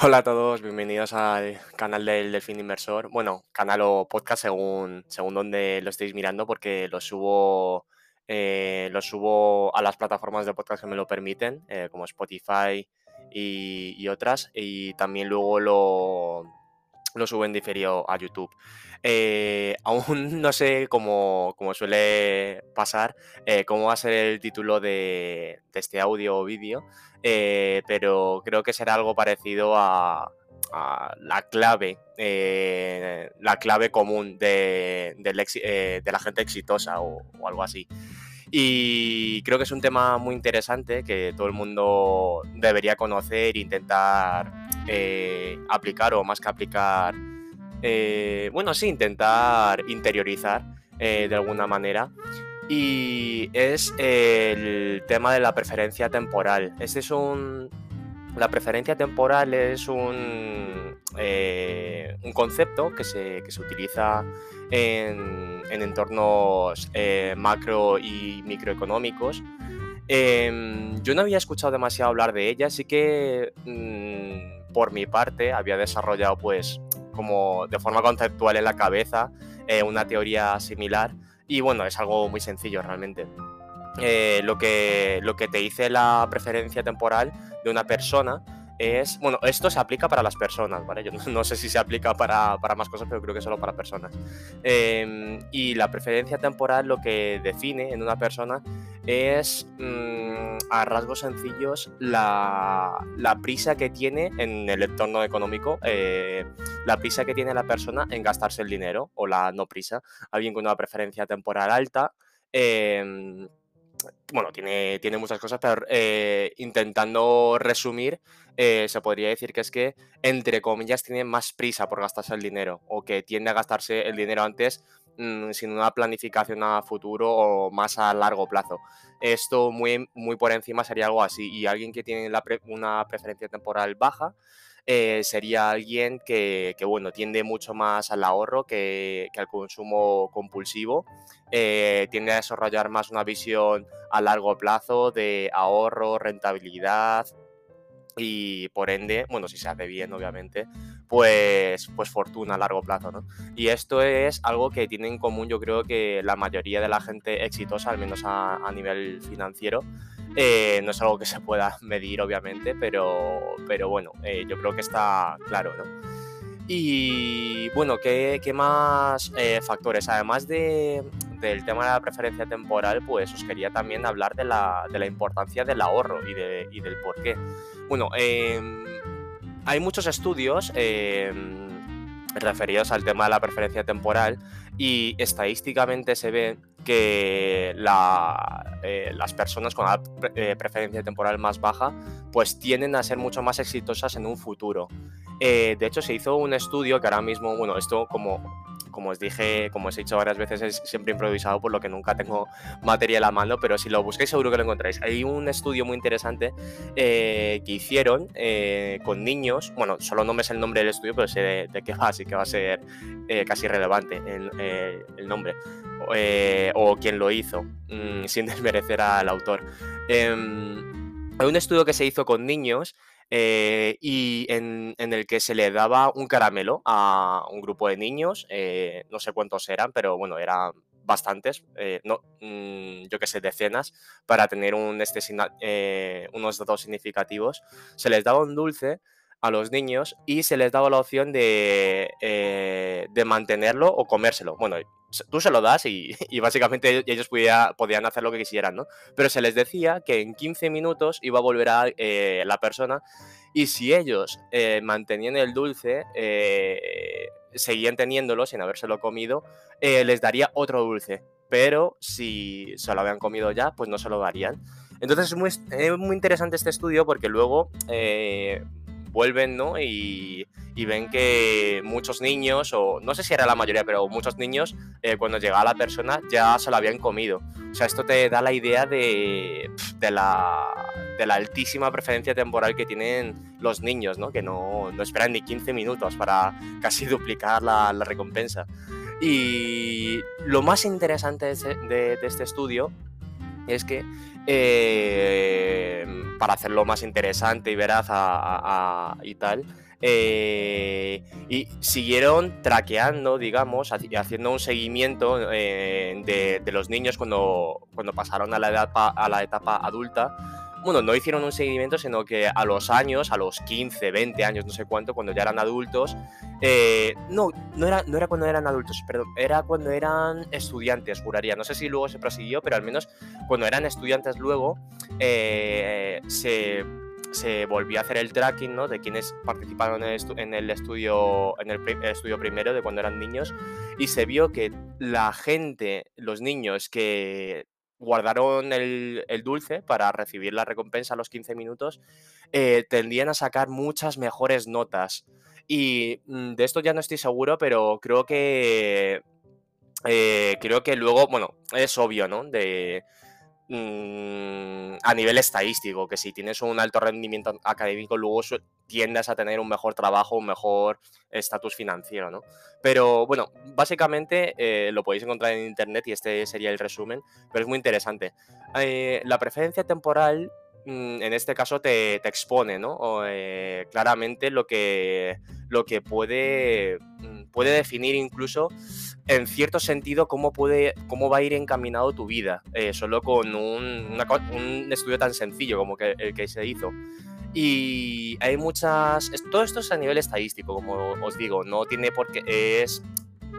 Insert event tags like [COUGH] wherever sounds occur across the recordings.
Hola a todos, bienvenidos al canal del Delfín Inversor. Bueno, canal o podcast según, según donde lo estéis mirando, porque lo subo, eh, lo subo a las plataformas de podcast que me lo permiten, eh, como Spotify y, otras, y también luego lo, lo subo en diferido a YouTube. Eh, aún [LAUGHS] no sé cómo, como suele pasar, cómo va a ser el título de este audio o vídeo, eh, pero creo que será algo parecido a, la clave, eh, la clave común de, exi- eh, de la gente exitosa o, o algo así. Y creo que es un tema muy interesante que todo el mundo debería conocer e intentar eh, aplicar o más que aplicar, bueno, sí, intentar interiorizar de alguna manera. Y es el tema de la preferencia temporal. Este es un... La preferencia temporal es un, eh, un concepto que se, que se utiliza en, en entornos eh, macro y microeconómicos. Em, yo no había escuchado demasiado hablar de ella, así que mm, por mi parte había desarrollado pues como de forma conceptual en la cabeza eh, una teoría similar y bueno, es algo muy sencillo realmente. Eh, lo, que, lo que te dice la preferencia temporal de una persona es, bueno, esto se aplica para las personas, ¿vale? Yo no, no sé si se aplica para, para, más cosas, pero creo que solo para personas. Eh, y la preferencia temporal lo que define en una persona es, mmm, a rasgos sencillos, la, la, prisa que tiene en el entorno económico, eh, la prisa que tiene la persona en gastarse el dinero o la no prisa. Alguien con una preferencia temporal alta. Eh, bueno, tiene, tiene muchas cosas, pero eh, intentando resumir, eh, se podría decir que es que, entre comillas, tiene más prisa por gastarse el dinero o que tiende a gastarse el dinero antes mmm, sin una planificación a futuro o más a largo plazo. Esto muy, muy por encima sería algo así. Y alguien que tiene pre una preferencia temporal baja, eh, sería alguien que, bueno, tiende mucho más al ahorro que, que al consumo compulsivo, eh, tiende a desarrollar más una visión a largo plazo de ahorro, rentabilidad y por ende, bueno, si se hace bien, obviamente, pues, pues fortuna a largo plazo, ¿no? Y esto es algo que tiene en común, yo creo que la mayoría de la gente exitosa, al menos a, nivel financiero, eh, no es algo que se pueda [LAUGHS] medir, obviamente, pero, pero bueno, eh, yo creo que está claro, ¿no? Y bueno, ¿qué, qué más eh, factores? Además de, del tema de la preferencia temporal, pues os quería también hablar de la, de la importancia del ahorro y, y, del por qué. Bueno, eh, hay muchos estudios eh, referidos al tema de la preferencia temporal y estadísticamente se ve que eh, las personas con la pre preferencia temporal más baja pues tienden a ser mucho más exitosas en un futuro. Eh, de hecho, se hizo un estudio que ahora mismo, bueno, esto como, como os dije, como os he dicho varias veces, es siempre improvisado, por lo que nunca tengo material a mano, pero si lo busquáis seguro que lo encontráis. Hay un estudio muy interesante eh, que hicieron eh, con niños, bueno, solo no me sé el nombre del estudio, pero sé de, qué va, así que va a ser eh, casi relevante el, nombre, o quién lo hizo, mmm, [LAUGHS] sin desmerecer al autor. Em, hay un estudio que se hizo con niños eh, y en, en, el que se le daba un caramelo a un grupo de niños, eh, no sé cuántos eran, pero bueno, eran bastantes, eh, no, mmm, yo que sé, decenas, para tener un este, eh, unos datos significativos. Se les daba un dulce a los niños y se les daba la opción de, eh, de mantenerlo o comérselo. Bueno, tú se lo das y, [LAUGHS] y básicamente ellos podía, podían hacer lo que quisieran, ¿no? Pero se les decía que en 15 minutos iba a volver a eh, la persona y si ellos eh, mantenían el dulce, eh, seguían teniéndolo sin habérselo comido, les daría otro dulce. Pero si se lo habían comido ya, pues no se lo darían. Entonces es muy, muy interesante este estudio porque luego vuelven, ¿no? Y, y, ven que muchos niños, o no sé si era la mayoría, pero muchos niños, eh, cuando llegaba la persona ya se lo habían comido. O sea, esto te da la idea de, de, la, de la altísima preferencia temporal que tienen los niños, ¿no? Que no, no esperan ni 15 minutos para [LAUGHS] casi duplicar la, la recompensa. Y lo más interesante de este estudio es que eh, para hacerlo más interesante y veraz a, a, y tal, eh, y siguieron traqueando, digamos, haciendo un seguimiento eh, de, los niños cuando, cuando pasaron a la, edad, a la etapa adulta bueno, no hicieron un seguimiento, sino que a los años, a los 15, 20 años, no sé cuánto, cuando ya eran adultos, eh, no, no era, no era cuando eran adultos, perdón, era cuando eran estudiantes, juraría. No sé si luego se prosiguió, pero al menos cuando eran estudiantes luego eh, se, se, volvió a hacer el tracking ¿no? de quienes participaron en el, en el estudio en el, estudio primero de cuando eran niños y se vio que la gente, los niños que guardaron el, dulce para recibir la recompensa a los 15 minutos, eh, tendían a sacar muchas mejores notas. Y mm, de esto ya no estoy seguro, pero creo que. Eh, creo que luego, bueno, es obvio, ¿no? De, Mm, a nivel estadístico, que si tienes un alto rendimiento académico, luego tiendes a tener un mejor trabajo, un mejor estatus financiero, ¿no? Pero bueno, básicamente eh, lo podéis encontrar en internet y este sería el resumen, pero es muy interesante. Eh, la preferencia temporal mm, en este caso te, expone, ¿no? Eh, claramente lo que, lo que puede, mm, puede definir incluso en cierto sentido cómo, puede, cómo va a ir encaminado tu vida, eh, solo con un, un, estudio tan sencillo como que, el que se hizo. Y hay muchas... Todo esto es a nivel estadístico, como os digo, no tiene por qué... Es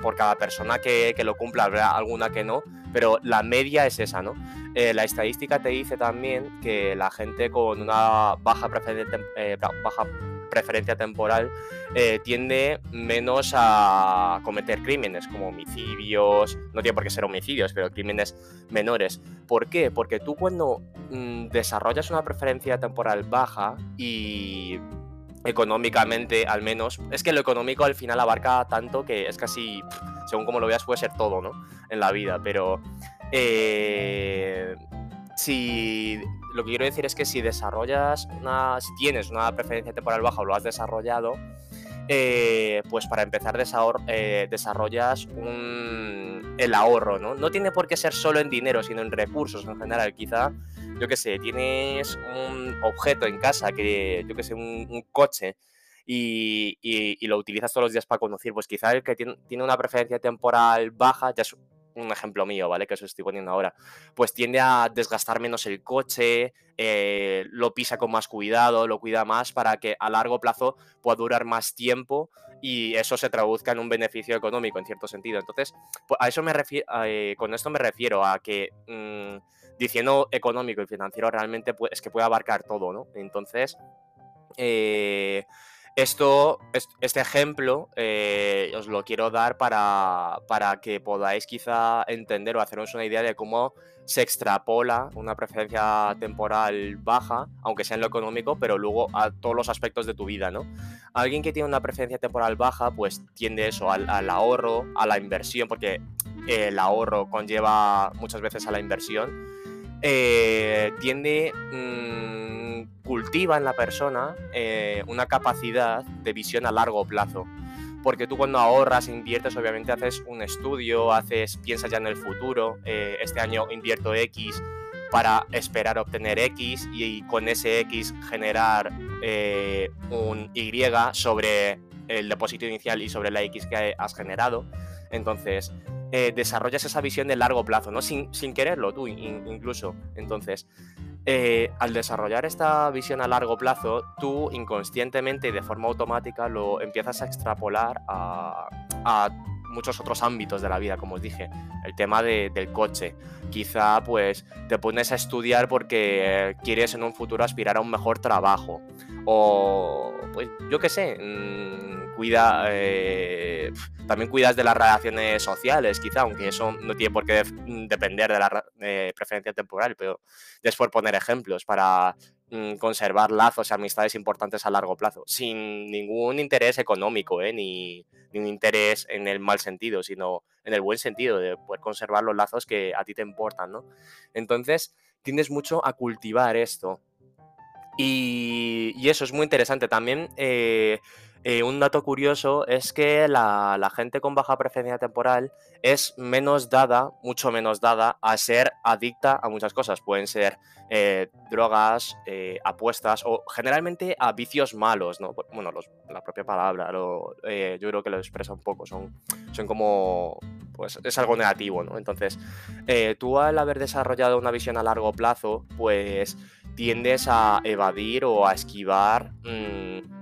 por cada persona que, que lo cumpla, habrá alguna que no, pero la media es esa, ¿no? Eh, la estadística te dice también que la gente con una baja preferencia, eh, baja preferencia temporal eh, tiende menos a cometer crímenes como homicidios, no tiene por qué ser homicidios, pero crímenes menores. ¿Por qué? Porque tú cuando mm, desarrollas una preferencia temporal baja y económicamente al menos, es que lo económico al final abarca tanto que es casi, según como lo veas, puede ser todo, ¿no? En la vida, pero eh, si lo que quiero decir es que si desarrollas una, si tienes una preferencia temporal baja o lo has desarrollado, eh, pues para empezar eh, desarrollas el ahorro, ¿no? No tiene por qué ser solo en dinero, sino en recursos en general. Quizá, yo qué sé, tienes un objeto en casa, que yo qué sé, un, coche, y, lo utilizas todos los días para conducir, pues quizá el que tiene, tiene una preferencia temporal baja ya es un ejemplo mío, ¿vale? Que os estoy poniendo ahora, pues tiende a desgastar menos el coche, eh, lo pisa con más cuidado, lo cuida más para que a largo plazo pueda durar más tiempo y eso se traduzca en un beneficio económico en cierto sentido. Entonces, pues, a eso me refiero, eh, con esto me refiero a que mm, diciendo económico y financiero realmente es que puede abarcar todo, ¿no? Entonces, eh, esto, este ejemplo eh, os lo quiero dar para, que podáis quizá entender o haceros una idea de cómo se extrapola una preferencia temporal baja, aunque sea en lo económico, pero luego a todos los aspectos de tu vida, ¿no? Alguien que tiene una preferencia temporal baja, pues tiende eso al, ahorro, a la inversión, porque el ahorro conlleva muchas veces a la inversión. Eh, tiende... Mm, cultiva en la persona eh, una capacidad de visión a largo plazo. Porque tú cuando ahorras, inviertes, obviamente haces un estudio, haces, piensas ya en el futuro, eh, este año invierto X para esperar obtener X y, con ese X generar eh, un Y sobre el depósito inicial y sobre la X que has generado. Entonces, desarrollas esa visión de largo plazo, ¿no? Sin, sin quererlo tú incluso. Entonces, eh, al desarrollar esta visión a largo plazo, tú inconscientemente y de forma automática lo empiezas a extrapolar a, muchos otros ámbitos de la vida, como os dije, el tema del coche. Quizá pues te pones a estudiar porque quieres en un futuro aspirar a un mejor trabajo. O pues yo qué sé, mm, cuida, eh, también cuidas de las relaciones sociales, quizá, aunque eso no tiene por qué depender de la preferencia temporal, pero es por poner ejemplos para mm, conservar lazos y amistades importantes a largo plazo, sin ningún interés económico, ¿eh? ni, ni, un interés en el mal sentido, sino en el buen sentido de poder conservar los lazos que a ti te importan, ¿no? Entonces, tienes mucho a cultivar esto. Y, y eso es muy interesante. También eh, eh, un dato curioso es que la, gente con baja preferencia temporal es menos dada, mucho menos dada, a ser adicta a muchas cosas. Pueden ser eh, drogas, apuestas o generalmente a vicios malos, ¿no? Bueno, la propia palabra yo creo que lo expresa un poco, son, son como pues es algo negativo, ¿no? Entonces, tú al haber desarrollado una visión a largo plazo, pues tiendes a evadir o a esquivar mm,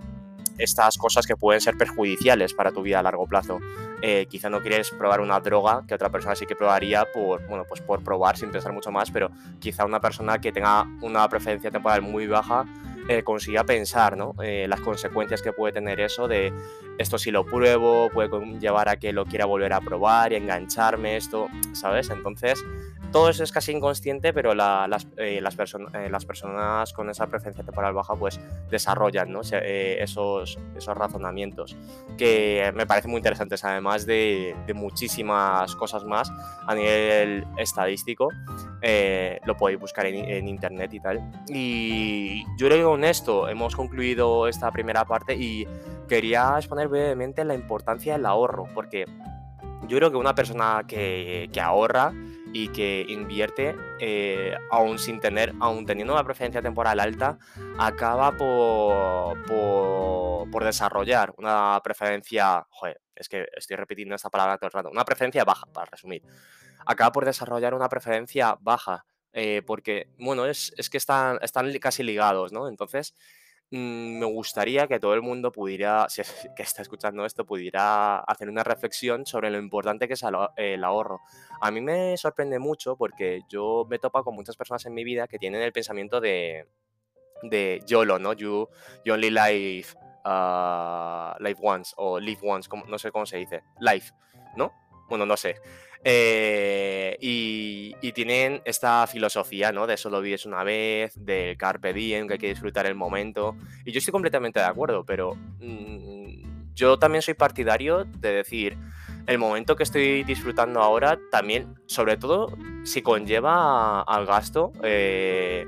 estas cosas que pueden ser perjudiciales para tu vida a largo plazo. Eh, quizá no quieres probar una droga que otra persona sí que probaría por, bueno, pues por probar sin pensar mucho más, pero quizá una persona que tenga una preferencia temporal muy baja eh, consiga pensar ¿no? Eh, las consecuencias que puede tener eso de esto si lo pruebo puede llevar a que lo quiera volver a probar y engancharme esto, ¿sabes? Entonces todo eso es casi inconsciente, pero las, eh, las, eh, las, personas con esa preferencia temporal baja pues desarrollan. Eh, esos, esos razonamientos que me parecen muy interesantes, además de, muchísimas cosas más a nivel estadístico. lo podéis buscar en, en, internet y tal. Y yo creo que con esto hemos concluido esta primera parte y quería exponer brevemente la importancia del ahorro, porque yo creo que una persona que, que ahorra y que invierte, eh, aún sin tener, aún teniendo una preferencia temporal alta, acaba por, por, desarrollar una preferencia, joder, es que estoy repitiendo esta palabra todo el rato, una preferencia baja, para resumir. Acaba por desarrollar una preferencia baja, eh, porque, bueno, es, es que están, están casi ligados, ¿no? Entonces, me gustaría que todo el mundo pudiera, si es que está escuchando esto, pudiera hacer una reflexión sobre lo importante que es el ahorro. A mí me sorprende mucho porque yo me topa con muchas personas en mi vida que tienen el pensamiento de, de YOLO, ¿no? You, only live, uh, live once o live once, no sé cómo se dice, life, ¿no? Bueno, no sé. Eh, y, tienen esta filosofía, ¿no? De solo vives una vez, del carpe diem, que hay que disfrutar el momento. Y yo estoy completamente de acuerdo, pero mm, yo también soy partidario de decir, el momento que estoy disfrutando ahora también, sobre todo si conlleva al gasto, eh,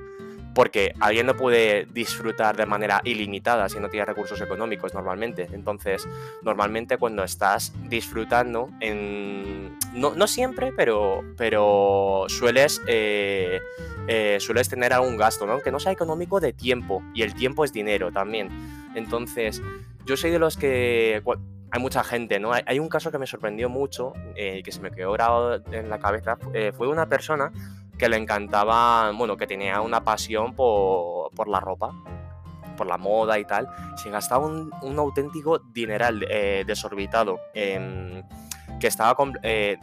porque alguien no puede disfrutar de manera ilimitada si no tiene recursos económicos normalmente. Entonces, normalmente cuando estás disfrutando, en, no, siempre, pero, pero sueles, eh, eh, sueles tener algún gasto, ¿no? aunque no sea económico, de tiempo, y el tiempo es dinero también. Entonces, yo soy de los que hay mucha gente, ¿no? Hay, un caso que me sorprendió mucho, eh, que se me quedó grabado en la cabeza, fue una persona que le encantaba, bueno, que tenía una pasión por, la ropa, por la moda y tal, se gastaba un, auténtico dineral eh, desorbitado, que estaba eh,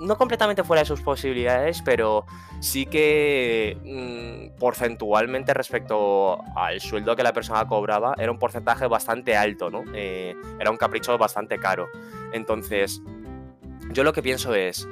no completamente fuera de sus posibilidades, pero sí que mm, porcentualmente respecto al sueldo que la persona cobraba, era un porcentaje bastante alto, ¿no? Eh, era un capricho bastante caro. Entonces, yo lo que pienso es,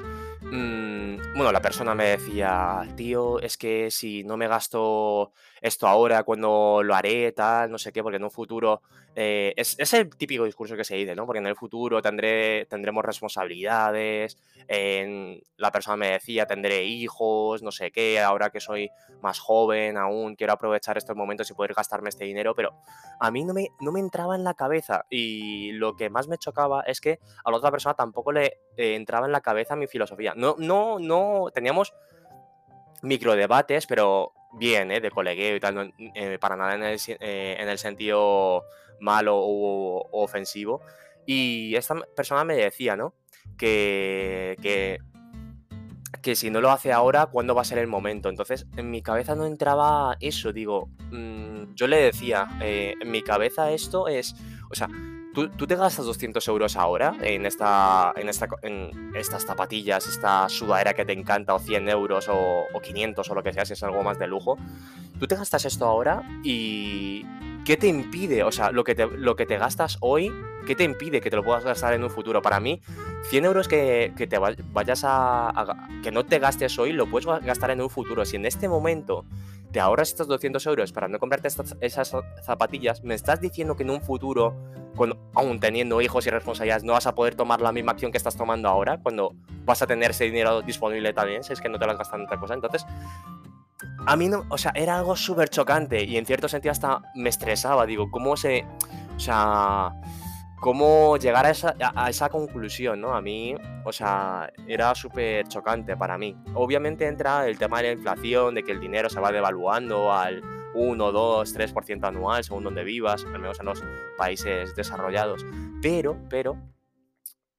Mm, bueno, la persona me decía, tío, es que si no me gasto esto ahora, cuando lo haré, tal, no sé qué, porque en un futuro eh, es, es, el típico discurso que se dice, ¿no? Porque en el futuro tendré, tendremos responsabilidades, en, la persona me decía, tendré hijos, no sé qué, ahora que soy más joven aún, quiero aprovechar estos momentos y poder gastarme este dinero, pero a mí no me, no me entraba en la cabeza y lo que más me chocaba es que a la otra persona tampoco le eh, entraba en la cabeza mi filosofía. No, no, no, teníamos microdebates, pero bien, ¿eh? de colegueo y tal, eh, para nada en el, en el sentido malo o, ofensivo. Y esta persona me decía, ¿no? Que, que, que, si no lo hace ahora, ¿cuándo va a ser el momento? Entonces, en mi cabeza no entraba eso, digo, mm, yo le decía, eh, en mi cabeza esto es, o sea, ¿tú, ¿tú, te gastas 200 euros ahora en, esta, en, esta, en estas zapatillas, esta sudadera que te encanta, o 100 euros, o, o 500, o lo que sea, si es algo más de lujo, tú te gastas esto ahora y, ¿qué te impide? O sea, lo que te, lo que te gastas hoy, ¿qué te impide que te lo puedas gastar en un futuro? Para mí, 100 euros que, te vayas a, que no te gastes hoy, lo puedes gastar en un futuro. Si en este momento te ahorras estos 200 euros para no comprarte esas zapatillas, me estás diciendo que en un futuro, aún teniendo hijos y responsabilidades, no vas a poder tomar la misma acción que estás tomando ahora, cuando vas a tener ese dinero disponible también, si es que no te lo has gastado en otra cosa. Entonces, a mí no, o sea, era algo súper chocante y en cierto sentido hasta me estresaba, digo, ¿cómo se, o sea, cómo llegar a esa, a esa conclusión, ¿no? A mí, o sea, era súper chocante para mí. Obviamente entra el tema de la inflación, de que el dinero se va devaluando al 1, 2, 3% anual, según donde vivas, al menos en los países desarrollados. Pero, pero,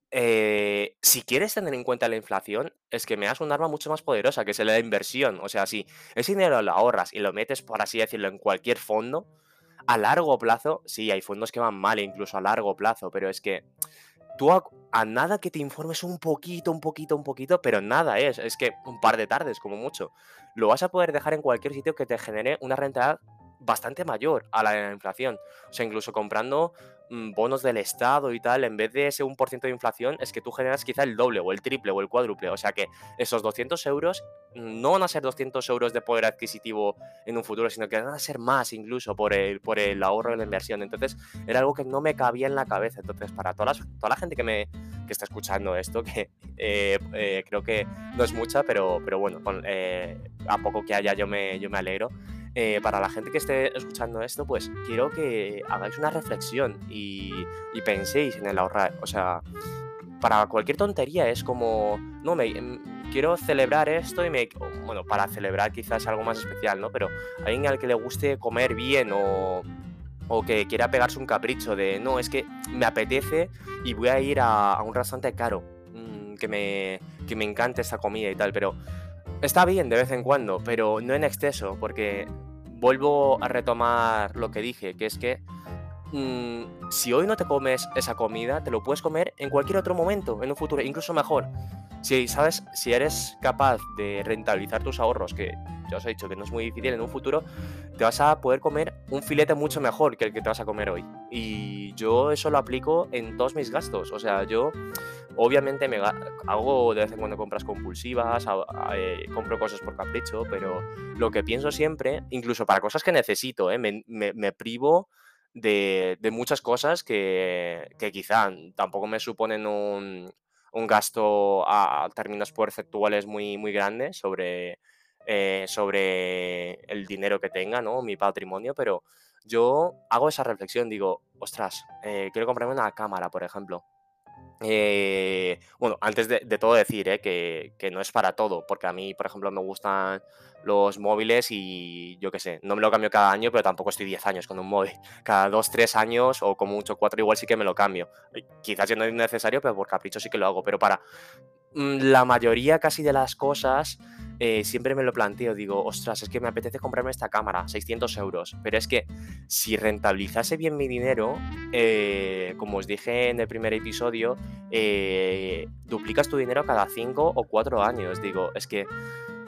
eh, si quieres tener en cuenta la inflación, es que me das un arma mucho más poderosa, que es la inversión. O sea, si ese dinero lo ahorras y lo metes, por así decirlo, en cualquier fondo, a largo plazo, sí, hay fondos que van mal, incluso a largo plazo, pero es que tú a, nada que te informes un poquito, un poquito, un poquito, pero nada es, es que un par de tardes como mucho, lo vas a poder dejar en cualquier sitio que te genere una rentabilidad bastante mayor a la inflación. O sea, incluso comprando bonos del Estado y tal, en vez de ese 1% de inflación, es que tú generas quizá el doble o el triple o el cuádruple. O sea que esos 200 euros no van a ser 200 euros de poder adquisitivo en un futuro, sino que van a ser más incluso por el, por el ahorro de la inversión. Entonces, era algo que no me cabía en la cabeza. Entonces, para toda la gente que me que está escuchando esto, que eh, eh, creo que no es mucha, pero, pero bueno, eh, a poco que haya yo me, yo me alegro. Para la gente que esté escuchando esto, pues quiero que hagáis una reflexión y, y penséis en el ahorrar. O sea, para cualquier tontería es como, no, me, quiero celebrar esto y me... Bueno, para celebrar quizás algo más especial, ¿no? Pero alguien al que le guste comer bien o, o que quiera pegarse un capricho de, no, es que me apetece y voy a ir a, un restaurante caro, mm, que, me, que me encante esta comida y tal, pero está bien de vez en cuando, pero no en exceso, porque vuelvo a retomar lo que dije, que es que mm, si hoy no te comes esa comida, te lo puedes comer en cualquier otro momento, en un futuro, incluso mejor. Si sabes, si eres capaz de rentabilizar tus ahorros, que ya os he dicho que no es muy difícil en un futuro, te vas a poder comer un filete mucho mejor que el que te vas a comer hoy. Y yo eso lo aplico en todos mis gastos. O sea, yo obviamente me hago de vez en cuando compras compulsivas, eh, compro cosas por capricho, pero lo que pienso siempre, incluso para cosas que necesito, eh, me, privo de, muchas cosas que, que quizá tampoco me suponen un, un gasto a, términos porcentuales muy, muy grande sobre eh, sobre el dinero que tenga, ¿no? Mi patrimonio, pero yo hago esa reflexión, digo, ostras, eh, quiero comprarme una cámara, por ejemplo. Eh, bueno, antes de, todo decir que, que, no es para todo, porque a mí, por ejemplo, me gustan los móviles y yo qué sé, no me lo cambio cada año, pero tampoco estoy 10 años con un móvil. [LAUGHS] Cada 2, 3 años o como mucho 4 igual sí que me lo cambio. Quizás ya no es necesario, pero por capricho sí que lo hago. Pero para la mayoría casi de las cosas eh, siempre me lo planteo, digo, ostras, es que me apetece comprarme esta cámara, 600 euros, pero es que si rentabilizase bien mi dinero, eh, como os dije en el primer episodio, eh, duplicas tu dinero cada 5 o 4 años, digo, es que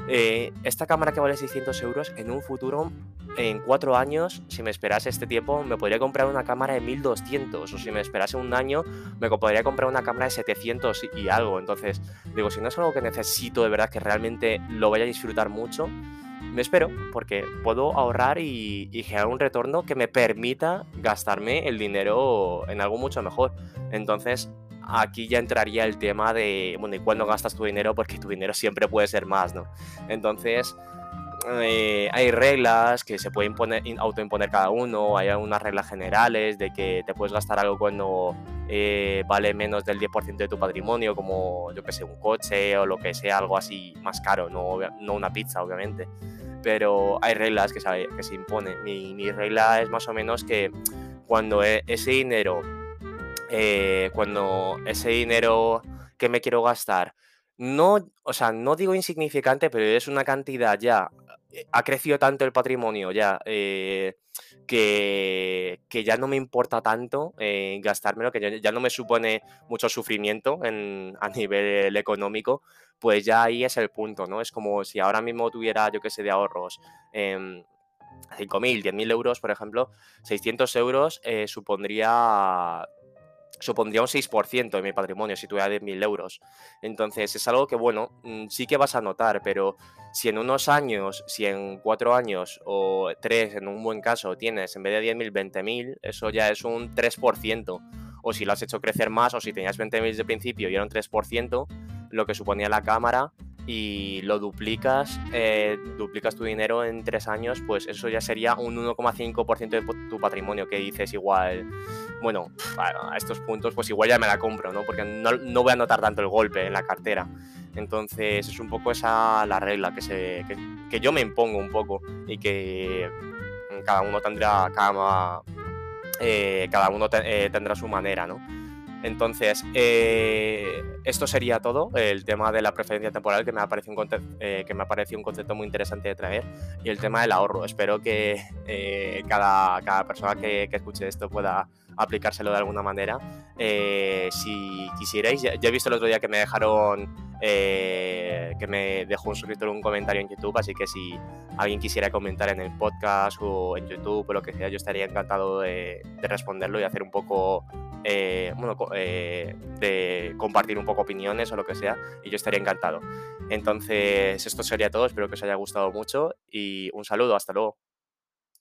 eh, esta cámara que vale 600 euros, en un futuro, en cuatro años, si me esperase este tiempo, me podría comprar una cámara de 1200. O si me esperase un año, me podría comprar una cámara de 700 y algo. Entonces, digo, si no es algo que necesito de verdad, que realmente lo vaya a disfrutar mucho, me espero, porque puedo ahorrar y, y generar un retorno que me permita gastarme el dinero en algo mucho mejor. Entonces, aquí ya entraría el tema de, bueno, ¿y cuándo gastas tu dinero? Porque tu dinero siempre puede ser más, ¿no? Entonces, eh, hay reglas que se pueden autoimponer cada uno, hay algunas reglas generales de que te puedes gastar algo cuando eh, vale menos del 10% de tu patrimonio, como yo que sé, un coche o lo que sea, algo así más caro, no, no una pizza, obviamente. Pero hay reglas que, que se imponen. Mi, mi regla es más o menos que cuando e, ese dinero eh, cuando ese dinero que me quiero gastar, no, o sea, no digo insignificante, pero es una cantidad ya, eh, ha crecido tanto el patrimonio ya, eh, que, que, ya no me importa tanto gastármelo, que ya, no me supone mucho sufrimiento en, [LAUGHS] a nivel económico, pues ya ahí es el punto, ¿no? Es como si ahora mismo tuviera, yo qué sé, de ahorros. 5.000, 10.000 euros, por ejemplo, 600 euros supondría supondría un 6% de mi patrimonio si tuviera 10.000 euros. Entonces es algo que, bueno, mm, sí que vas a notar, pero si en unos años, si en cuatro años o tres, en un buen caso, tienes en vez de 10.000, 20.000, eso ya es un 3%. O si lo has hecho crecer más, o si tenías 20.000 de principio y era un 3%, lo que suponía la cámara, y lo duplicas, eh, duplicas tu dinero en tres años, pues eso ya sería un 1,5% de tu patrimonio, que dices igual, bueno, a estos puntos pues igual ya me la compro, ¿no? Porque no, no voy a notar tanto el golpe en la cartera. Entonces es un poco esa la regla que, se, que, yo me impongo un poco y que cada uno tendrá, cada, eh, cada uno eh, tendrá su manera, ¿no? Entonces, eh, esto sería todo, el tema de la preferencia temporal, que me, ha parecido un que me ha parecido un concepto muy interesante de traer, y el tema del ahorro. Espero que cada, cada, persona que, que, escuche esto pueda aplicárselo de alguna manera. si quisierais, ya, he visto el otro día que me dejaron eh, que me dejó un suscriptor un comentario en YouTube, así que si alguien quisiera comentar en el podcast o en YouTube o lo que sea, yo estaría encantado de, responderlo y hacer un poco, eh, bueno, eh, de compartir un poco opiniones o lo que sea, y yo estaría encantado. Entonces, esto sería todo, espero que os haya gustado mucho y un saludo, hasta luego.